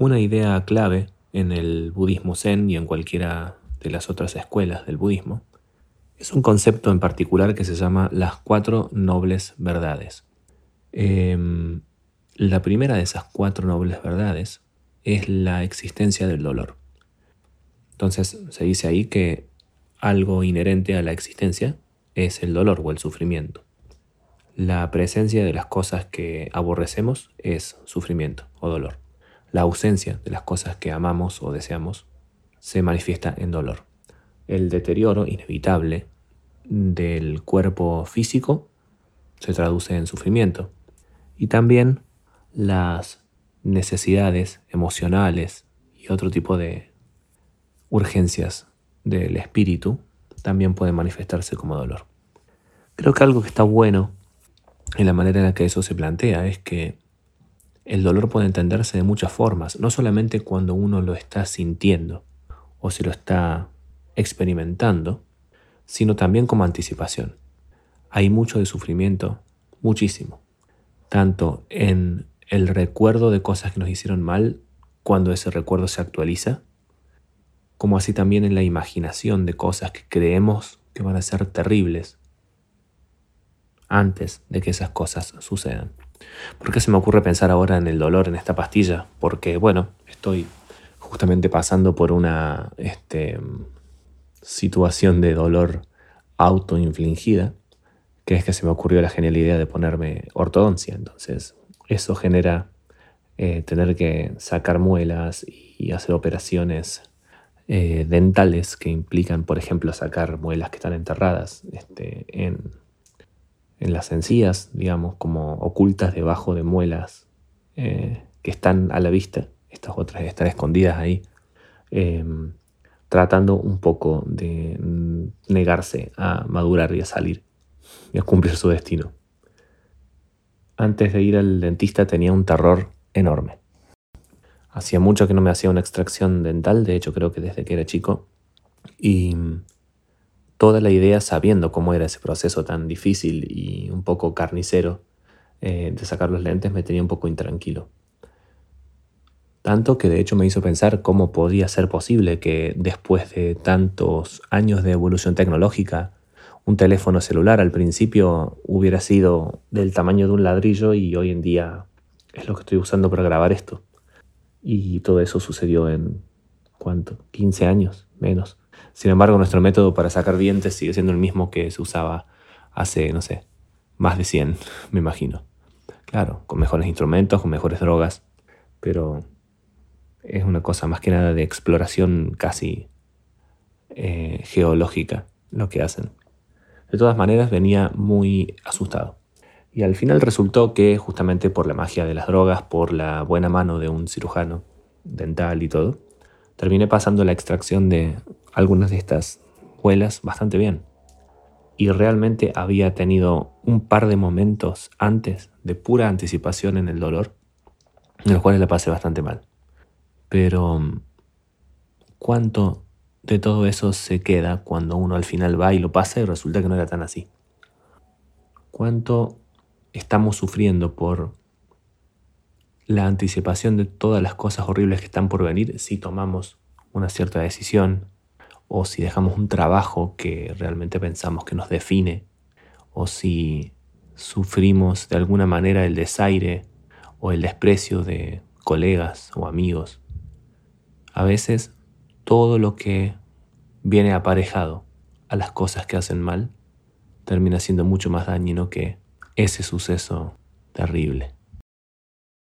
Una idea clave en el budismo zen y en cualquiera de las otras escuelas del budismo es un concepto en particular que se llama las cuatro nobles verdades. Em, la primera de esas cuatro nobles verdades es la existencia del dolor. Entonces se dice ahí que algo inherente a la existencia es el dolor o el sufrimiento. La presencia de las cosas que aborrecemos es sufrimiento o dolor. La ausencia de las cosas que amamos o deseamos se manifiesta en dolor. El deterioro inevitable del cuerpo físico se traduce en sufrimiento. Y también las necesidades emocionales y otro tipo de urgencias del espíritu también pueden manifestarse como dolor. Creo que algo que está bueno en la manera en la que eso se plantea es que el dolor puede entenderse de muchas formas, no solamente cuando uno lo está sintiendo o se lo está experimentando, sino también como anticipación. Hay mucho de sufrimiento, muchísimo, tanto en el recuerdo de cosas que nos hicieron mal cuando ese recuerdo se actualiza, como así también en la imaginación de cosas que creemos que van a ser terribles antes de que esas cosas sucedan. ¿Por qué se me ocurre pensar ahora en el dolor en esta pastilla? Porque, bueno, estoy justamente pasando por una este, situación de dolor autoinfligida, que es que se me ocurrió la genial idea de ponerme ortodoncia. Entonces, eso genera eh, tener que sacar muelas y hacer operaciones eh, dentales que implican, por ejemplo, sacar muelas que están enterradas este, en, en, las encías, digamos, como ocultas debajo de muelas eh, que están a la vista. Estas otras están escondidas ahí tratando un poco de negarse a madurar y a salir y a cumplir su destino. Antes de ir al dentista tenía un terror enorme. Hacía mucho que no me hacía una extracción dental, de hecho creo que desde que era chico, y toda la idea, sabiendo cómo era ese proceso tan difícil y un poco carnicero eh, de sacar los lentes, me tenía un poco intranquilo. Tanto que de hecho me hizo pensar cómo podía ser posible que después de tantos años de evolución tecnológica, un teléfono celular al principio hubiera sido del tamaño de un ladrillo y hoy en día es lo que estoy usando para grabar esto. Y todo eso sucedió en, ¿cuánto? 15 años, menos. Sin embargo, nuestro método para sacar dientes sigue siendo el mismo que se usaba hace, no sé, más de 100, me imagino. Claro, con mejores instrumentos, con mejores drogas, pero es una cosa más que nada de exploración casi eh, geológica lo que hacen. De todas maneras venía muy asustado. Y al final resultó que justamente por la magia de las drogas, por la buena mano de un cirujano dental y todo, terminé pasando la extracción de algunas de estas muelas bastante bien. Y realmente había tenido un par de momentos antes de pura anticipación en el dolor, en los cuales la pasé bastante mal. Pero ¿cuánto de todo eso se queda cuando uno al final va y lo pasa y resulta que no era tan así? ¿Cuánto estamos sufriendo por la anticipación de todas las cosas horribles que están por venir si tomamos una cierta decisión o si dejamos un trabajo que realmente pensamos que nos define o si sufrimos de alguna manera el desaire o el desprecio de colegas o amigos a veces todo lo que viene aparejado a las cosas que hacen mal termina siendo mucho más dañino que ese suceso terrible.